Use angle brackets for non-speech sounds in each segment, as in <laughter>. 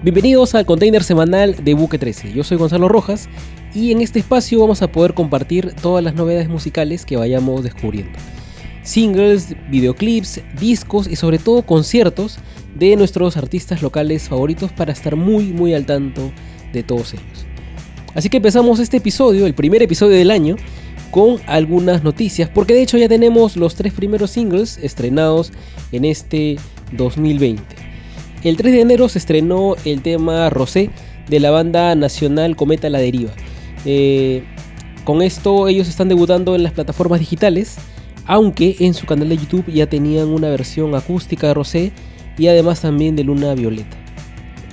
Bienvenidos al container semanal de Buque 13. Yo soy Gonzalo Rojas y en este espacio vamos a poder compartir todas las novedades musicales que vayamos descubriendo. Singles, videoclips, discos y sobre todo conciertos de nuestros artistas locales favoritos para estar muy muy al tanto de todos ellos. Así que empezamos este episodio, el primer episodio del año, con algunas noticias, porque de hecho ya tenemos los tres primeros singles estrenados en este 2020. El 3 de enero se estrenó el tema Rosé de la banda nacional Cometa La Deriva. Eh, con esto ellos están debutando en las plataformas digitales, aunque en su canal de YouTube ya tenían una versión acústica de Rosé y además también de Luna Violeta.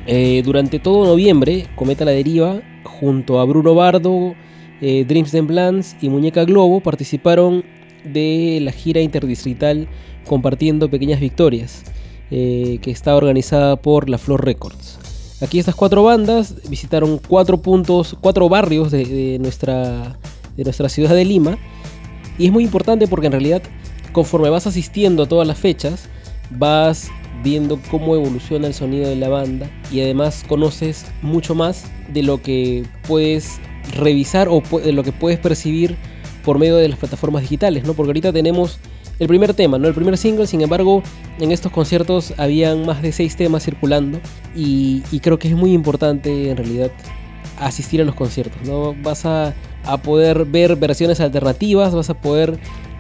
Eh, durante todo noviembre, Cometa La Deriva, junto a Bruno Bardo, eh, Dreams and Blans y Muñeca Globo, participaron de la gira interdistrital compartiendo pequeñas victorias. Eh, que está organizada por La Flor Records. Aquí estas cuatro bandas visitaron cuatro puntos, cuatro barrios de, nuestra, de nuestra ciudad de Lima. Y es muy importante porque en realidad conforme vas asistiendo a todas las fechas, vas viendo cómo evoluciona el sonido de la banda y además conoces mucho más de lo que puedes revisar o de lo que puedes percibir por medio de las plataformas digitales, ¿no? Porque ahorita tenemos el primer tema, no el primer single, sin embargo, en estos conciertos habían más de seis temas circulando y, creo que es muy importante en realidad asistir a los conciertos, ¿no? Vas a, poder ver versiones alternativas, vas a poder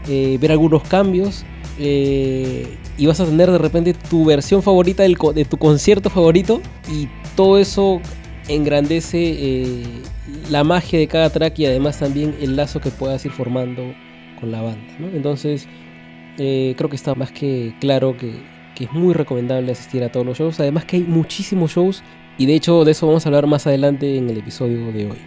eh, ver algunos cambios eh, y vas a tener de repente tu versión favorita de tu concierto favorito y todo eso engrandece eh, la magia de cada track y además también el lazo que puedas ir formando con la banda. Entonces, eh, creo que está más que claro que, es muy recomendable asistir a todos los shows. Además que hay muchísimos shows y de hecho de eso vamos a hablar más adelante en el episodio de hoy.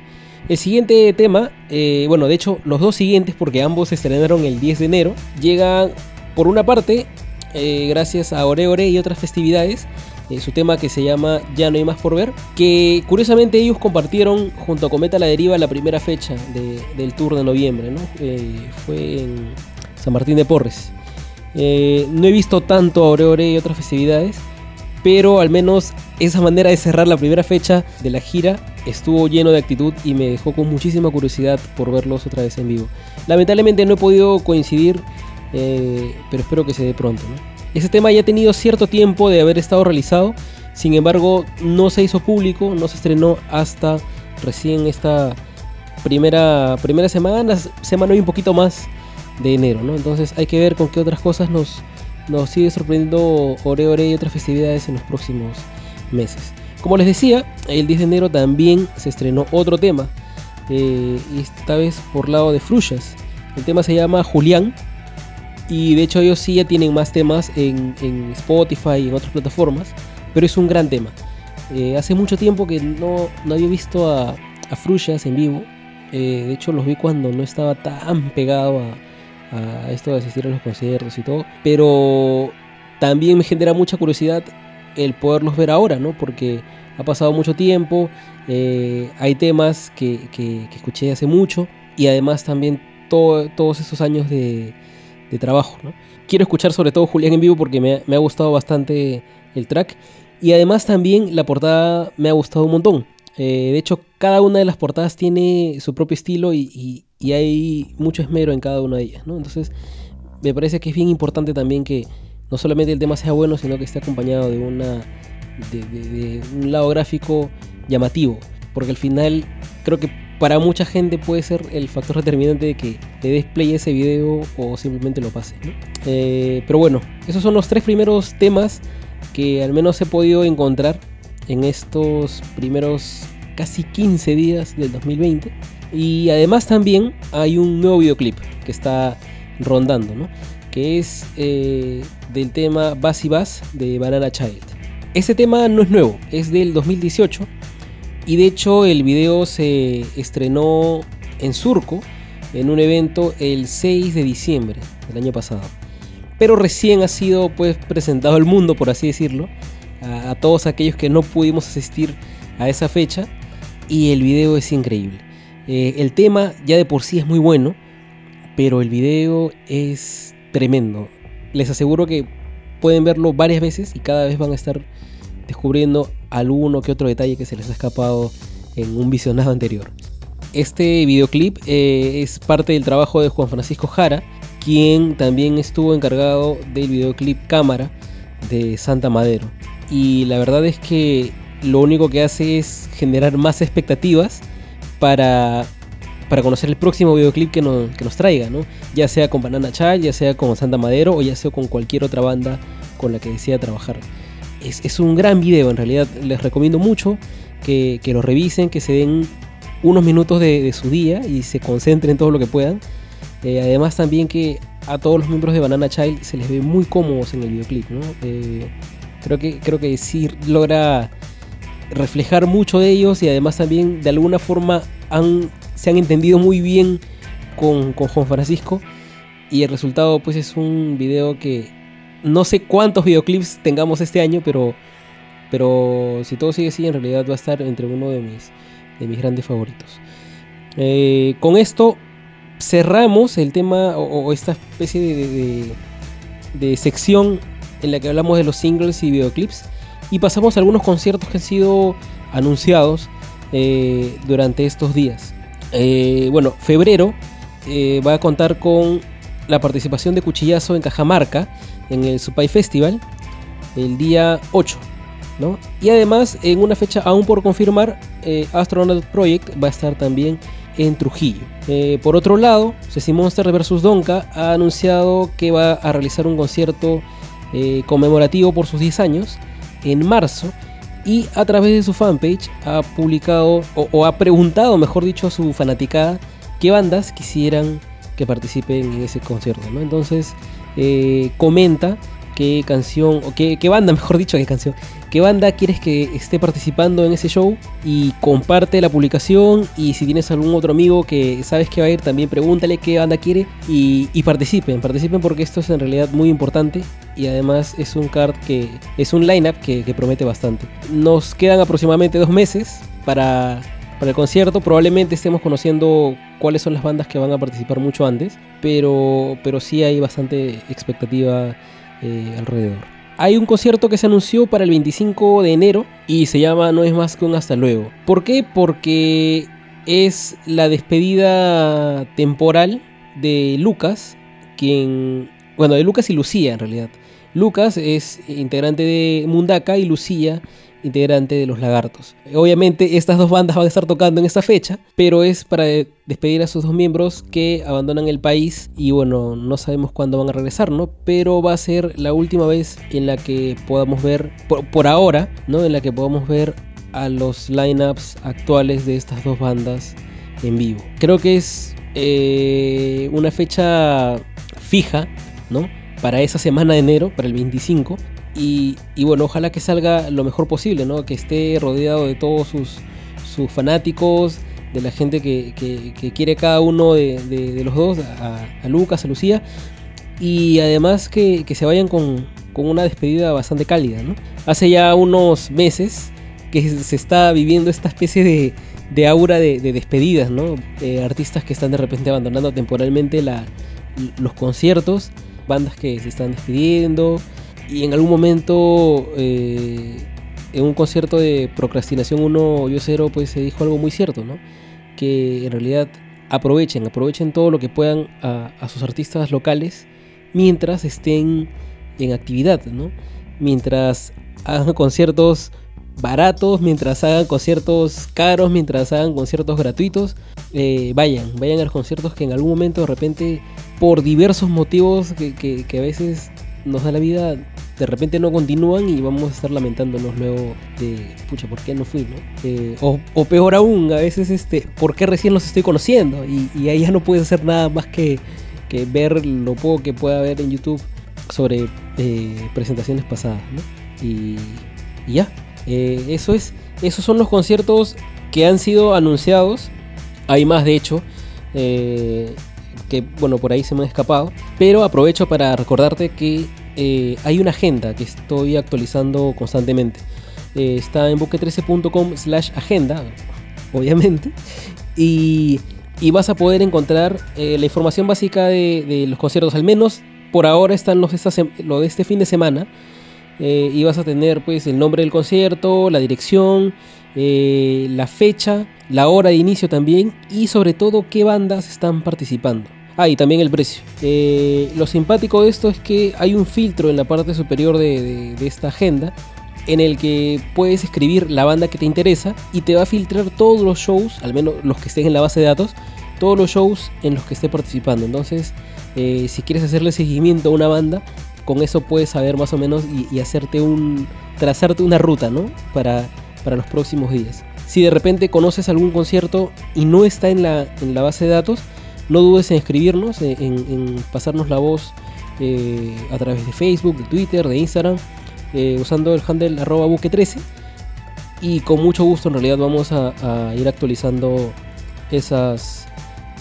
El siguiente tema, eh, bueno, de hecho los dos siguientes, porque ambos se estrenaron el 10 de enero, llegan por una parte, eh, gracias a Ore Ore y otras festividades, su tema que se llama Ya no hay más por ver, que curiosamente ellos compartieron junto a Cometa La Deriva la primera fecha del tour de noviembre, ¿no? fue en San Martín de Porres. Eh, no he visto tanto Ore y otras festividades, pero al menos esa manera de cerrar la primera fecha de la gira estuvo lleno de actitud y me dejó con muchísima curiosidad por verlos otra vez en vivo. Lamentablemente no he podido coincidir, eh, pero espero que se dé pronto. Ese tema ya ha tenido cierto tiempo de haber estado realizado, sin embargo no se hizo público, no se estrenó hasta recién esta primera, primera semana, semana y un poquito más de enero, ¿no? Entonces hay que ver con qué otras cosas nos, nos sigue sorprendiendo Ore Ore y otras festividades en los próximos meses. Como les decía, el 10 de enero también se estrenó otro tema, eh, esta vez por lado de Fruyas. El tema se llama Julián y de hecho ellos sí ya tienen más temas en, Spotify y en otras plataformas, pero es un gran tema. Eh, hace mucho tiempo que no, no había visto a, a Fruyas en vivo. Eh, de hecho los vi cuando no estaba tan pegado a, a esto de asistir a los conciertos y todo, pero también me genera mucha curiosidad el poderlos ver ahora, ¿no? Porque ha pasado mucho tiempo, eh, hay temas que, escuché hace mucho y además también todos esos años de, trabajo, ¿no? Quiero escuchar sobre todo Julián en vivo porque me, ha gustado bastante el track y además también la portada me ha gustado un montón. Eh, de hecho, cada una de las portadas tiene su propio estilo y, y hay mucho esmero en cada una de ellas, ¿no? Entonces, me parece que es bien importante también que no solamente el tema sea bueno, sino que esté acompañado de, una, de, un lado gráfico llamativo, porque al final creo que para mucha gente puede ser el factor determinante de que te des ese video o simplemente lo pase. Eh, pero bueno, esos son los tres primeros temas que al menos he podido encontrar en estos primeros casi 15 días del 2020. Y además también hay un nuevo videoclip que está rondando, ¿no? que es eh, del tema Bass y Bass de Banana Child. Ese tema no es nuevo, es del 2018 y de hecho el video se estrenó en Surco en un evento el 6 de diciembre del año pasado. Pero recién ha sido pues presentado al mundo, por así decirlo, a todos aquellos que no pudimos asistir a esa fecha y el video es increíble. Eh, el tema ya de por sí es muy bueno, pero el video es tremendo. Les aseguro que pueden verlo varias veces y cada vez van a estar descubriendo alguno que otro detalle que se les ha escapado en un visionado anterior. Este videoclip eh, es parte del trabajo de Juan Francisco Jara, quien también estuvo encargado del videoclip Cámara de Santa Madero. Y la verdad es que lo único que hace es generar más expectativas para, para conocer el próximo videoclip que nos, que nos traiga, ¿no? Ya sea con Banana Child, ya sea con Santa Madero o ya sea con cualquier otra banda con la que desea trabajar. Es, un gran video, en realidad les recomiendo mucho que, lo revisen, que se den unos minutos de, su día y se concentren en todo lo que puedan. Eh, además también que a todos los miembros de Banana Child se les ve muy cómodos en el videoclip, ¿no? Eh, creo, que, creo que sí logra reflejar mucho de ellos y además también de alguna forma han, se han entendido muy bien con, con Juan Francisco y el resultado pues es un video que no sé cuántos videoclips tengamos este año, pero, pero si todo sigue así en realidad va a estar entre uno de mis, de mis grandes favoritos. Eh, con esto cerramos el tema o, esta especie de, de sección en la que hablamos de los singles y videoclips y pasamos a algunos conciertos que han sido anunciados eh, durante estos días. Eh, bueno, febrero eh, va a contar con la participación de Cuchillazo en Cajamarca en el Supai Festival el día 8. ¿no? Y además, en una fecha aún por confirmar, Astronaut Project va a estar también en Trujillo. por otro lado, Ceci Monster vs. Donka ha anunciado que va a realizar un concierto conmemorativo por sus 10 años en marzo y a través de su fanpage ha publicado o, ha preguntado, mejor dicho, a su fanaticada qué bandas quisieran que participen en ese concierto. Entonces eh, comenta qué canción, o qué, banda, <laughs> mejor dicho, qué canción, qué banda quieres que esté participando en ese show y comparte la publicación y si tienes algún otro amigo que sabes que va a ir, también pregúntale qué banda quiere y, y participen, participen porque esto es en realidad muy importante y además es un card que es un lineup que, que promete bastante. Nos quedan aproximadamente dos meses para para el concierto. Probablemente estemos conociendo cuáles son las bandas que van a participar mucho antes, pero, pero sí hay bastante expectativa eh, alrededor. Hay un concierto que se anunció para el 25 de enero y se llama No es más que un hasta luego. ¿Por qué? Porque es la despedida temporal de Lucas, quien... Bueno, de Lucas y Lucía en realidad. Lucas es integrante de Mundaka y Lucía integrante de los Lagartos. Obviamente estas dos bandas van a estar tocando en esta fecha, pero es para despedir a sus dos miembros que abandonan el país y bueno, no sabemos cuándo van a regresar, ¿no? Pero va a ser la última vez en la que podamos ver, por, ahora, ¿no? En la que podamos ver a los lineups actuales de estas dos bandas en vivo. Creo que es eh, una fecha fija, ¿no? Para esa semana de enero, para el 25, y, bueno, ojalá que salga lo mejor posible, ¿no? Que esté rodeado de todos sus, sus fanáticos, de la gente que, quiere cada uno de, los dos, a, Lucas, a Lucía, y además que, se vayan con, una despedida bastante cálida, ¿no? Hace ya unos meses que se está viviendo esta especie de, aura de, despedidas, ¿no? artistas que están de repente abandonando temporalmente los conciertos, bandas que se están despidiendo, y en algún momento, eh, en un concierto de Procrastinación 1 Yo Cero, pues se dijo algo muy cierto, ¿no? Que en realidad aprovechen, aprovechen todo lo que puedan a, sus artistas locales mientras estén en actividad, ¿no? Mientras hagan conciertos baratos, mientras hagan conciertos caros, mientras hagan conciertos gratuitos, eh, vayan, vayan a los conciertos que en algún momento de repente, por diversos motivos que, que a veces nos da la vida, de repente no continúan y vamos a estar lamentándonos luego de, pucha, ¿por qué no fui? Eh, o, peor aún, a veces, este, ¿por qué recién los estoy conociendo? Y, ahí ya no puedes hacer nada más que, que, ver lo poco que pueda haber en YouTube sobre eh, presentaciones pasadas, ¿no? Y, ya, eh, eso es, esos son los conciertos que han sido anunciados. Hay más, de hecho que bueno, por ahí se me ha escapado. Pero aprovecho para recordarte que eh, hay una agenda que estoy actualizando constantemente. Eh, está en buque13.com slash agenda, obviamente. Y, vas a poder encontrar eh, la información básica de, los conciertos. Al menos por ahora están los, lo de este fin de semana. y vas a tener pues el nombre del concierto, la dirección, la fecha, la hora de inicio también y sobre todo qué bandas están participando. Ah, y también el precio. Eh, lo simpático de esto es que hay un filtro en la parte superior de, esta agenda en el que puedes escribir la banda que te interesa y te va a filtrar todos los shows, al menos los que estén en la base de datos, todos los shows en los que esté participando. Entonces, eh, si quieres hacerle seguimiento a una banda, con eso puedes saber más o menos y, hacerte un. trazarte una ruta, ¿no? Para, para los próximos días. Si de repente conoces algún concierto y no está en la, en la base de datos, no dudes en escribirnos, en, pasarnos la voz eh, a través de Facebook, de Twitter, de Instagram, eh, usando el handle arroba buque13. Y con mucho gusto en realidad vamos a, a ir actualizando esas,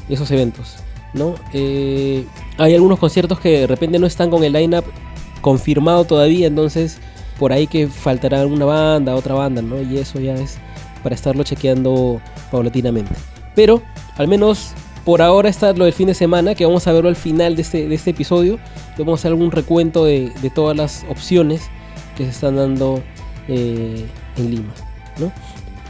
esos eventos. ¿no? Eh, hay algunos conciertos que de repente no están con el line-up confirmado todavía, entonces por ahí que faltará una banda, otra banda, ¿no? Y eso ya es para estarlo chequeando paulatinamente. Pero al menos por ahora está lo del fin de semana, que vamos a verlo al final de este, de este episodio. Vamos a hacer algún recuento de, todas las opciones que se están dando eh, en Lima.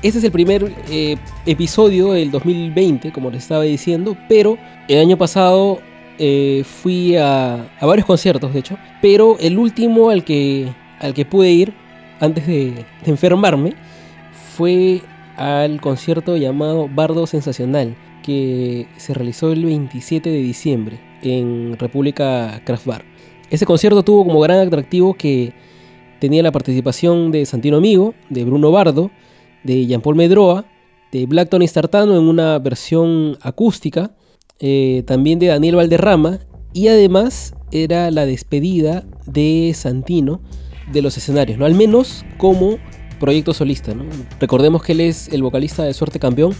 Este es el primer eh, episodio del 2020, como les estaba diciendo, pero el año pasado eh, fui a, varios conciertos, de hecho, pero el último al que, al que pude ir antes de, enfermarme fue al concierto llamado Bardo Sensacional, que se realizó el 27 de diciembre en República Craft Bar. Ese concierto tuvo como gran atractivo que tenía la participación de Santino Amigo, de Bruno Bardo, de Jean-Paul Medroa, de Black Tony Startano en una versión acústica, eh, también de Daniel Valderrama, y además era la despedida de Santino de los escenarios, ¿no? al menos como proyecto solista. Recordemos que él es el vocalista de Suerte Campeón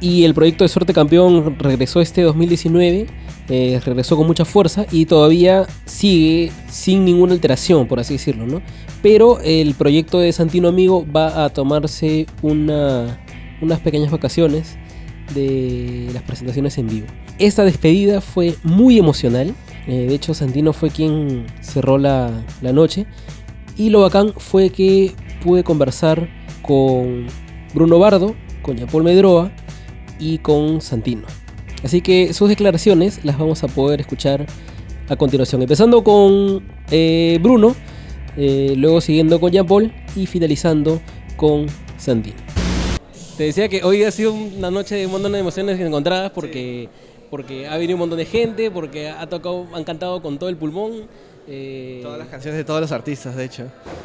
y el proyecto de Suerte Campeón regresó este 2019, eh, regresó con mucha fuerza y todavía sigue sin ninguna alteración, por así decirlo, ¿no? Pero el proyecto de Santino Amigo va a tomarse unas pequeñas vacaciones de las presentaciones en vivo. Esta despedida fue muy emocional. Eh, de hecho, Santino fue quien cerró la, la noche. Y lo bacán fue que pude conversar con Bruno Bardo, con Paul Medroa y con Santino. Así que sus declaraciones las vamos a poder escuchar a continuación. Empezando con eh, Bruno, eh, luego siguiendo con Jean Paul y finalizando con Santino. Te decía que hoy ha sido una noche de un montón de emociones encontradas porque, porque ha venido un montón de gente, porque ha tocado, han cantado con todo el pulmón. Eh, Todas las canciones de todos los artistas, de hecho.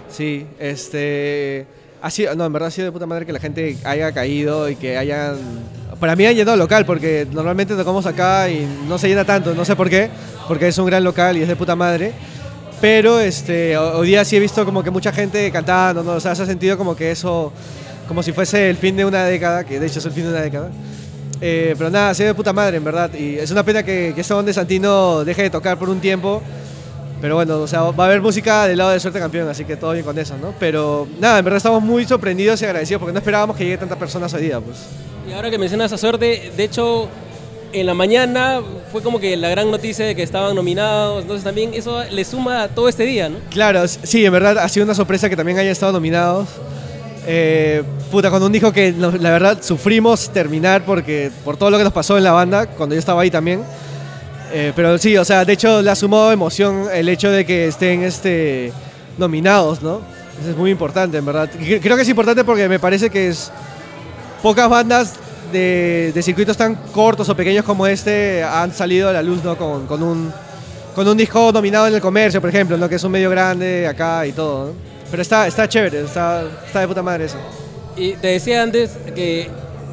Sí, este. Ha sido, no, en verdad ha sido de puta madre que la gente haya caído y que hayan. Para mí ha llenado local, porque normalmente tocamos acá y no se llena tanto, no sé por qué, porque es un gran local y es de puta madre. Pero este, hoy día sí he visto como que mucha gente cantando, ¿no? O sea, se ha sentido como que eso, como si fuese el fin de una década, que de hecho es el fin de una década. Eh, pero nada, se de puta madre, en verdad. Y es una pena que, que esta de Santino deje de tocar por un tiempo. Pero bueno, o sea, va a haber música del lado de Suerte Campeón, así que todo bien con eso, ¿no? Pero nada, en verdad estamos muy sorprendidos y agradecidos porque no esperábamos que llegue tantas personas hoy día, pues. Y ahora que mencionas a Suerte, de hecho, en la mañana fue como que la gran noticia de que estaban nominados, entonces también eso le suma a todo este día, ¿no? Claro, sí, en verdad ha sido una sorpresa que también hayan estado nominados. Eh, puta, cuando un dijo que la verdad sufrimos terminar porque por todo lo que nos pasó en la banda, cuando yo estaba ahí también. Eh, pero sí, o sea, de hecho le ha sumado emoción el hecho de que estén este, nominados, ¿no? Eso es muy importante, en verdad. Creo que es importante porque me parece que es pocas bandas de, circuitos tan cortos o pequeños como este han salido a la luz ¿no? con, con, un, con un disco dominado en el comercio, por ejemplo, ¿no? que es un medio grande acá y todo. Pero está, está chévere, está, está de puta madre eso. Y te decía antes que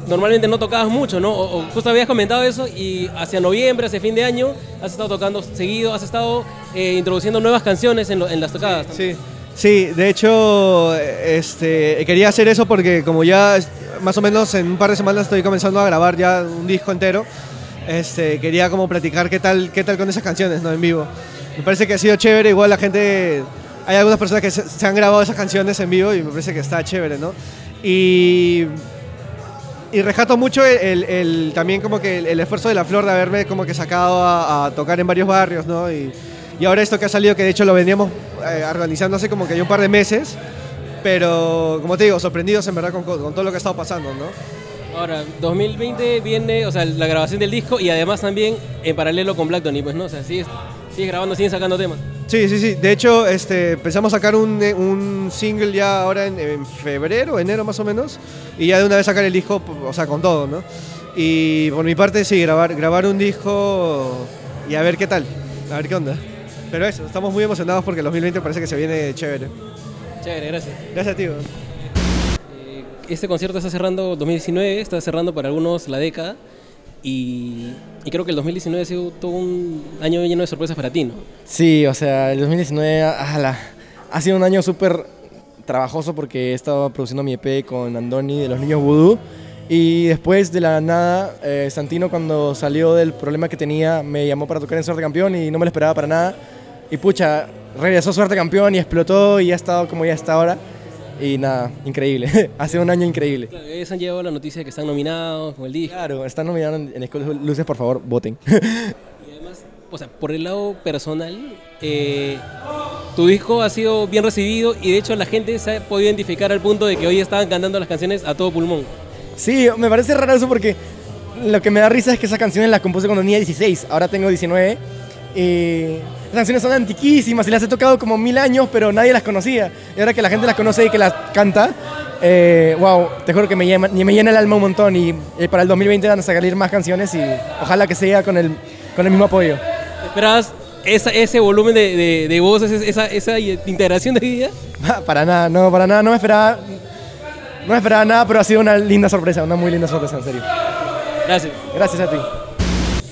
normalmente no tocabas mucho, ¿no? O, justo habías comentado eso y hacia noviembre, hacia fin de año, has estado tocando seguido, has estado eh, introduciendo nuevas canciones en, en las tocadas. Sí, sí, de hecho, este, quería hacer eso porque como ya más o menos en un par de semanas estoy comenzando a grabar ya un disco entero. Este, quería como platicar qué tal, qué tal con esas canciones, ¿no? En vivo. Me parece que ha sido chévere, igual la gente, hay algunas personas que se, han grabado esas canciones en vivo y me parece que está chévere, ¿no? Y, y rejato mucho el, también como que el, esfuerzo de la flor de haberme como que sacado a, tocar en varios barrios, ¿no? Y, y ahora esto que ha salido, que de hecho lo veníamos eh, organizándose como que hay un par de meses, pero como te digo, sorprendidos en verdad con, con todo lo que ha estado pasando, ¿no? Ahora, 2020 viene, o sea, la grabación del disco y además también en paralelo con Black Tony, pues, ¿no? O sea, sigues, sigues grabando, siguen sacando temas. Sí, sí, sí. De hecho, este, empezamos a sacar un, eh, un single ya ahora en, en febrero, enero más o menos, y ya de una vez sacar el disco, o sea, con todo, ¿no? Y por mi parte, sí, grabar, grabar un disco y a ver qué tal, a ver qué onda. Pero eso, estamos muy emocionados porque el 2020 parece que se viene chévere. Chévere, gracias. Gracias, tío. Eh, Este concierto está cerrando 2019, está cerrando para algunos la década y, y creo que el 2019 ha sido todo un año lleno de sorpresas para ti, ¿no? Sí, o sea, el 2019 ala, ha sido un año súper trabajoso porque he estado produciendo mi EP con Andoni de los Niños Voodoo. Y después de la nada, eh, Santino cuando salió del problema que tenía me llamó para tocar en Suerte Campeón y no me lo esperaba para nada. Y pucha, regresó Suerte Campeón y explotó y ha estado como ya está ahora. Y nada, increíble. <laughs> ha sido un año increíble. Claro, ellos han llevado la noticia de que están nominados con el disco. Claro, están nominados en, en Escuela de Luces, por favor, voten. <laughs> Y además, o sea, por el lado personal, eh, tu disco ha sido bien recibido y de hecho la gente se ha podido identificar al punto de que hoy estaban cantando las canciones a todo pulmón. Sí, me parece raro eso porque lo que me da risa es que esa canción la compuse cuando tenía 16, ahora tengo 19. Y las canciones son antiquísimas y las he tocado como mil años, pero nadie las conocía. Y ahora que la gente las conoce y que las canta, eh, wow, te juro que me llena, me llena el alma un montón. Y eh, para el 2020 van a salir más canciones y ojalá que sea con el, con el mismo apoyo. ¿Esperabas esa- ese volumen de, de, de voces, esa, esa integración de vida? <laughs> para nada, no, para nada, no me esperaba. No me esperaba nada, pero ha sido una linda sorpresa, una muy linda sorpresa, en serio. Gracias. Gracias a ti.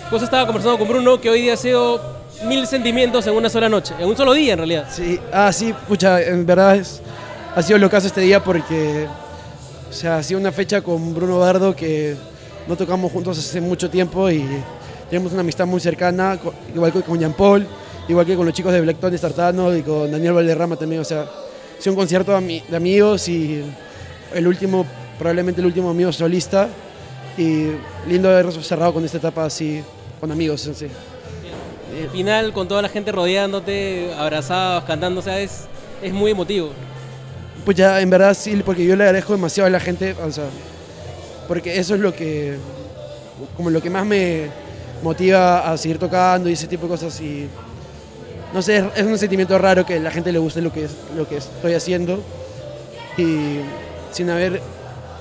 Pues estaba conversando con Bruno que hoy día ha sido mil sentimientos en una sola noche, en un solo día en realidad. Sí, ah, sí, pucha, en verdad ha sido lo este día porque, o sea, ha sido una fecha con Bruno Bardo que no tocamos juntos hace mucho tiempo y tenemos una amistad muy cercana, igual que con Jean Paul, igual que con los chicos de Black Tony Startano y con Daniel Valderrama también, o sea, ha sido un concierto de, ami- de amigos y el último, probablemente el último amigo solista y lindo haber cerrado con esta etapa así, con amigos, así. Al final, con toda la gente rodeándote, abrazados, cantando, o sea, es, es muy emotivo. Pues ya, en verdad sí, porque yo le agradezco demasiado a la gente, o sea, porque eso es lo que, como lo que más me motiva a seguir tocando y ese tipo de cosas y, no sé, es, un sentimiento raro que a la gente le guste lo que, es- lo que estoy haciendo y sin haber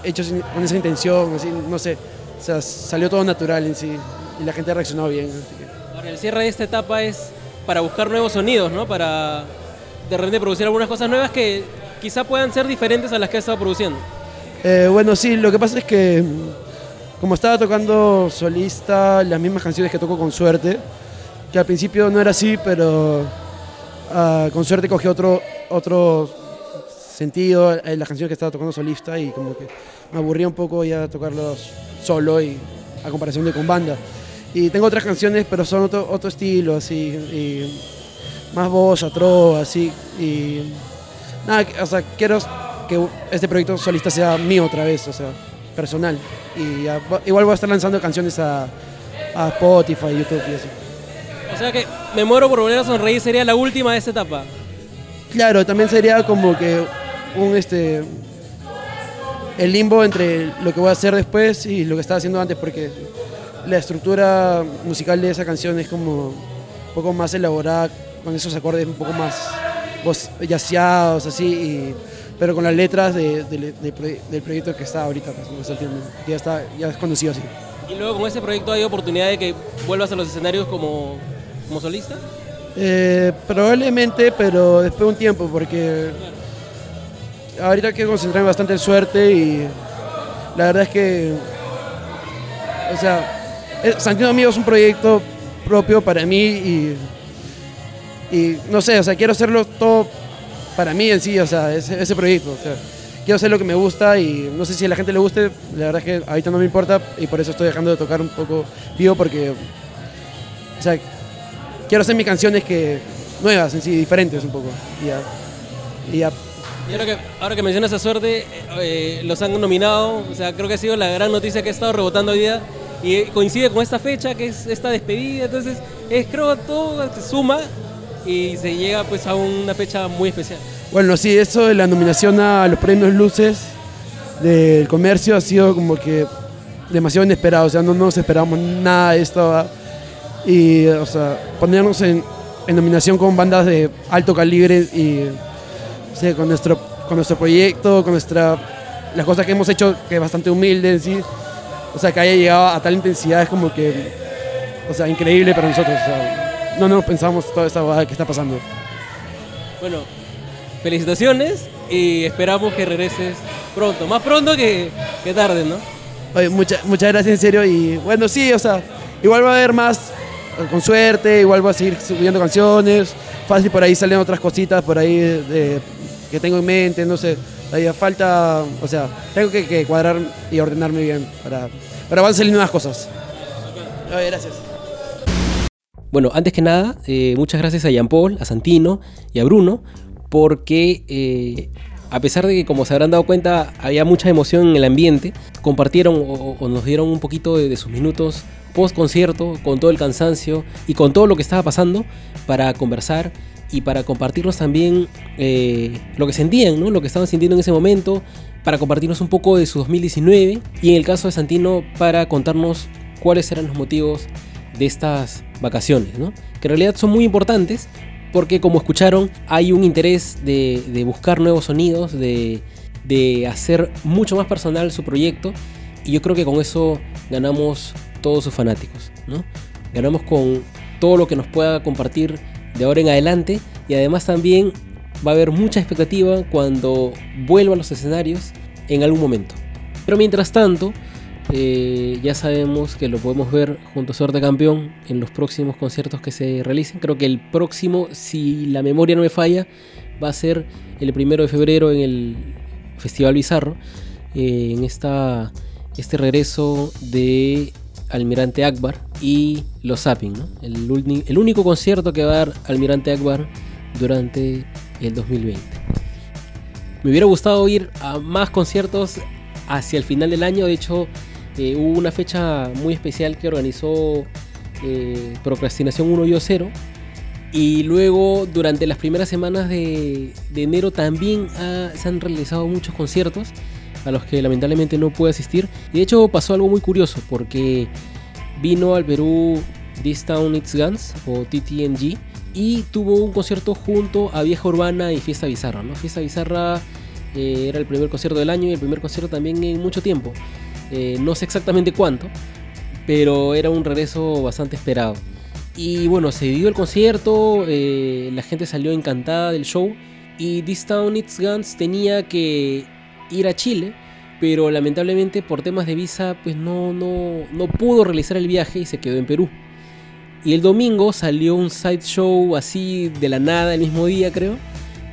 hecho sin- con esa intención, así, no sé, o sea, salió todo natural en sí y la gente reaccionó bien. El cierre de esta etapa es para buscar nuevos sonidos, ¿no? Para de repente producir algunas cosas nuevas que quizá puedan ser diferentes a las que has estado produciendo. Eh, bueno, sí, lo que pasa es que mm, como estaba tocando solista las mismas canciones que toco con suerte, que al principio no era así, pero ah, con suerte cogí otro, otro sentido en las canciones que estaba tocando solista y como que me aburría un poco ya tocarlos solo y a comparación de con banda. Y tengo otras canciones, pero son otro, otro estilo, así, y más voz, trova, así, y nada, o sea, quiero que este proyecto solista sea mío otra vez, o sea, personal. Y ya igual voy a estar lanzando canciones a, a Spotify, YouTube y eso. O sea que Me muero por volver a sonreír sería la última de esta etapa. Claro, también sería como que un este el limbo entre lo que voy a hacer después y lo que estaba haciendo antes, porque la estructura musical de esa canción es como un poco más elaborada, con esos acordes un poco más yaceados, así, y- pero con las letras de- de- de proye- del proyecto que está ahorita, pues, ya está, ya es conocido así. Y luego con ese proyecto hay oportunidad de que vuelvas a los escenarios como, como solista. Eh, probablemente, pero después de un tiempo, porque ahorita quiero concentrarme bastante en suerte y la verdad es que, o sea, eh, Santino Amigo es un proyecto propio para mí y, y no sé, o sea, quiero hacerlo todo para mí en sí, o sea, ese, proyecto, o sea, quiero hacer lo que me gusta y no sé si a la gente le guste, la verdad es que ahorita no me importa y por eso estoy dejando de tocar un poco vivo porque, o sea, quiero hacer mis canciones que nuevas en sí, diferentes un poco. Y ya, y ahora que, ahora que mencionas esa suerte, eh, los han nominado, o sea, creo que ha sido la gran noticia que ha estado rebotando hoy día y coincide con esta fecha que es esta despedida, entonces es, creo todo se suma y se llega pues a una fecha muy especial. Bueno, sí, eso de la nominación a los premios Luces del comercio ha sido como que demasiado inesperado, o sea, no nos esperábamos nada de esto. Y, o sea, ponernos en, en nominación con bandas de alto calibre y, con nuestro, con nuestro proyecto, con nuestra, las cosas que hemos hecho, que es bastante humilde sí, o sea, que haya llegado a tal intensidad es como que, o sea, increíble para nosotros, o sea, no nos pensamos toda esta cosa que está pasando. Bueno, felicitaciones y esperamos que regreses pronto, más pronto que, que tarde, ¿no? Oye, mucha- muchas gracias en serio y bueno, sí, o sea, igual va a haber más eh, con suerte, igual va a seguir subiendo canciones, fácil por ahí salen otras cositas por ahí de- que tengo en mente, no sé, ahí falta, o sea, tengo que, que cuadrar y ordenarme bien para, pero van a salir nuevas cosas. Oye, gracias. Bueno, antes que nada, eh, muchas gracias a Jean Paul, a Santino y a Bruno, porque eh, a pesar de que, como se habrán dado cuenta, había mucha emoción en el ambiente, compartieron o, o nos dieron un poquito de, de sus minutos post concierto, con todo el cansancio y con todo lo que estaba pasando, para conversar y para compartirnos también eh, lo que sentían, ¿no? lo que estaban sintiendo en ese momento, para compartirnos un poco de su 2019 y en el caso de Santino, para contarnos cuáles eran los motivos de estas vacaciones, ¿no? que en realidad son muy importantes porque como escucharon hay un interés de, de buscar nuevos sonidos, de, de hacer mucho más personal su proyecto y yo creo que con eso ganamos todos sus fanáticos, ¿no? ganamos con todo lo que nos pueda compartir de ahora en adelante y además también va a haber mucha expectativa cuando vuelva a los escenarios en algún momento. Pero mientras tanto, eh, ya sabemos que lo podemos ver junto a Suerte Campeón en los próximos conciertos que se realicen. Creo que el próximo, si la memoria no me falla, va a ser el primero de febrero en el Festival Bizarro. eh, en esta, este regreso de Almirante Akbar y los Zapping, el, único concierto que va a dar Almirante Akbar durante el 2020. Me hubiera gustado ir a más conciertos hacia el final del año. De hecho, eh, hubo una fecha muy especial que organizó eh, Procrastinación 1 y 0. Y luego, durante las primeras semanas de, de enero, también se han realizado muchos conciertos a los que lamentablemente no pude asistir. Y de hecho, pasó algo muy curioso porque vino al Perú This Town It's Guns o TTNG y tuvo un concierto junto a Vieja Urbana y Fiesta Bizarra. ¿no? Fiesta Bizarra eh, era el primer concierto del año y el primer concierto también en mucho tiempo. Eh, no sé exactamente cuánto, pero era un regreso bastante esperado. Y bueno, se dio el concierto, eh, la gente salió encantada del show y This Town It's Guns tenía que ir a Chile, pero lamentablemente por temas de visa pues no, no, no pudo realizar el viaje y se quedó en Perú. Y el domingo salió un side show así de la nada el mismo día creo,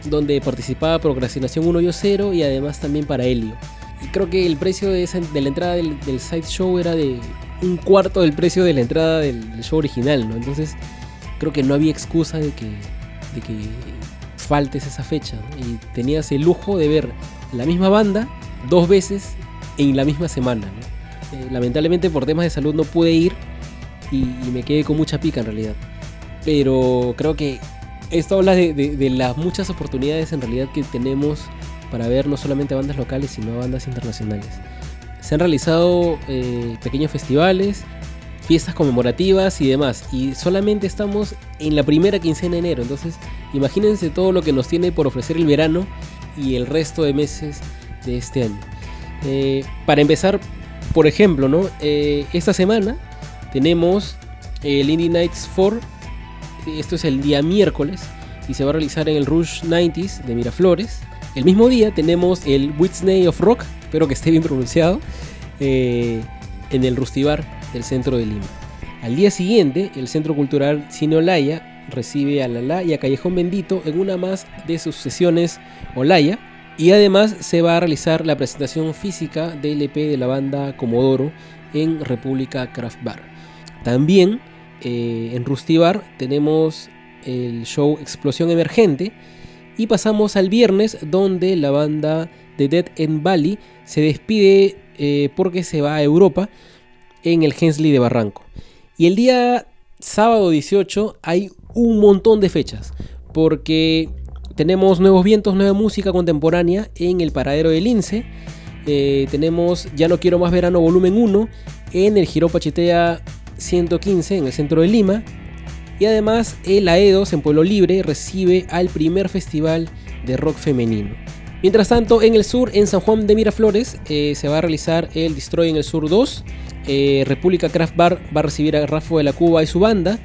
donde participaba Procrastinación 1 y 0 y además también para Helio. Y creo que el precio de, esa- de la entrada del, del side show era de un cuarto del precio de la entrada del, del show original, ¿no? Entonces creo que no había excusa de que, de que faltes esa fecha. ¿no? Y tenías el lujo de ver la misma banda dos veces en la misma semana. ¿no? Eh, lamentablemente por temas de salud no pude ir y, y me quedé con mucha pica en realidad. Pero creo que esto habla de, de- de las muchas oportunidades en realidad que tenemos para ver no solamente bandas locales, sino bandas internacionales. Se han realizado eh, pequeños festivales, fiestas conmemorativas y demás. Y solamente estamos en la primera quincena de enero. Entonces, imagínense todo lo que nos tiene por ofrecer el verano y el resto de meses de este año. Eh, para empezar, por ejemplo, ¿no? Eh, esta semana tenemos el Indie Nights 4. Esto es el día miércoles y se va a realizar en el Rush 90s de Miraflores. El mismo día tenemos el Whitney of Rock, espero que esté bien pronunciado, eh, en el Rustibar del centro de Lima. Al día siguiente, el Centro Cultural Cine Olaya recibe a Lala y a Callejón Bendito en una más de sus sesiones Olaya. Y además se va a realizar la presentación física del EP de la banda Comodoro en República Craft Bar. También eh, en Rustibar tenemos el show Explosión Emergente. Y pasamos al viernes donde la banda de Dead End Valley se despide eh, porque se va a Europa en el Hensley de Barranco. Y el día sábado 18 hay un montón de fechas, porque tenemos nuevos vientos, nueva música contemporánea en el paradero del Lince. Eh, tenemos Ya no quiero más verano volumen 1 en el Giro Pachitea 115 en el centro de Lima. Y además el AEDOS en Pueblo Libre recibe al primer festival de rock femenino. Mientras tanto, en el sur, en San Juan de Miraflores, eh, se va a realizar el Destroy en el Sur 2. Eh, República Craft Bar va a recibir a Rafa de la Cuba y su banda.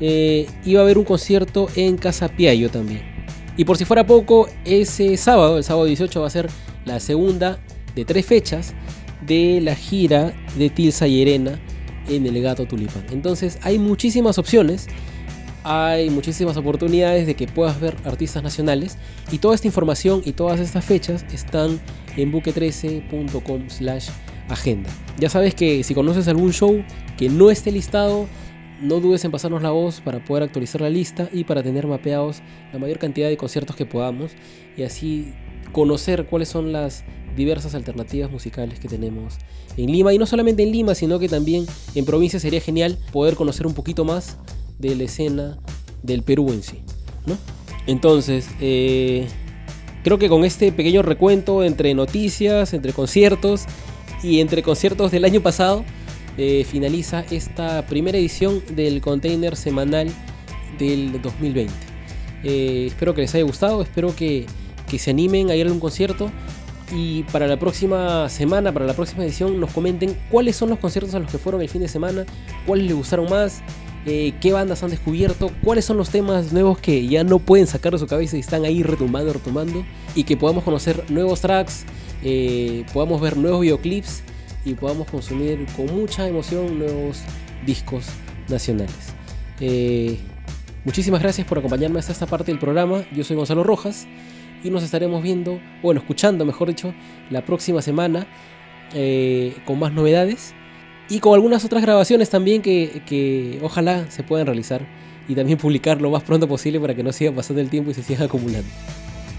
y va a haber un concierto en Casa Piayo también. Y por si fuera poco, ese sábado, el sábado 18, va a ser la segunda de tres fechas de la gira de Tilsa y Erena en el Gato Tulipán. Entonces hay muchísimas opciones, hay muchísimas oportunidades de que puedas ver artistas nacionales y toda esta información y todas estas fechas están en buque13.com slash agenda. Ya sabes que si conoces algún show que no esté listado, no dudes en pasarnos la voz para poder actualizar la lista y para tener mapeados la mayor cantidad de conciertos que podamos y así conocer cuáles son las diversas alternativas musicales que tenemos en Lima y no solamente en Lima sino que también en provincia sería genial poder conocer un poquito más de la escena del Perú en sí ¿no? entonces eh, creo que con este pequeño recuento entre noticias entre conciertos y entre conciertos del año pasado eh, finaliza esta primera edición del container semanal del 2020 eh, espero que les haya gustado espero que, que se animen a ir a un concierto y para la próxima semana, para la próxima edición, nos comenten cuáles son los conciertos a los que fueron el fin de semana, cuáles les gustaron más, eh, qué bandas han descubierto, cuáles son los temas nuevos que ya no pueden sacar de su cabeza y están ahí retumbando, retumbando, y que podamos conocer nuevos tracks, eh, podamos ver nuevos videoclips y podamos consumir con mucha emoción nuevos discos nacionales. Eh, muchísimas gracias por acompañarme hasta esta parte del programa. Yo soy Gonzalo Rojas y nos estaremos viendo, bueno, escuchando mejor dicho, la próxima semana eh, con más novedades y con algunas otras grabaciones también que, que, ojalá se puedan realizar y también publicar lo más pronto posible para que no siga pasando el tiempo y se siga acumulando.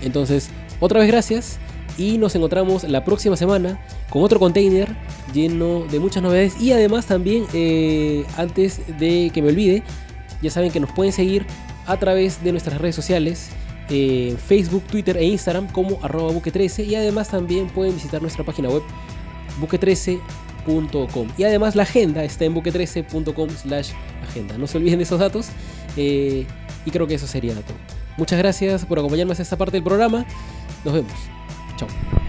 Entonces, otra vez gracias y nos encontramos la próxima semana con otro container lleno de muchas novedades y además también, eh, antes de que me olvide, ya saben que nos pueden seguir a través de nuestras redes sociales en Facebook, Twitter e Instagram como arroba buque13 y además también pueden visitar nuestra página web buque13.com y además la agenda está en buque13.com slash agenda. No se olviden de esos datos eh, y creo que eso sería todo. Muchas gracias por acompañarnos a esta parte del programa. Nos vemos chao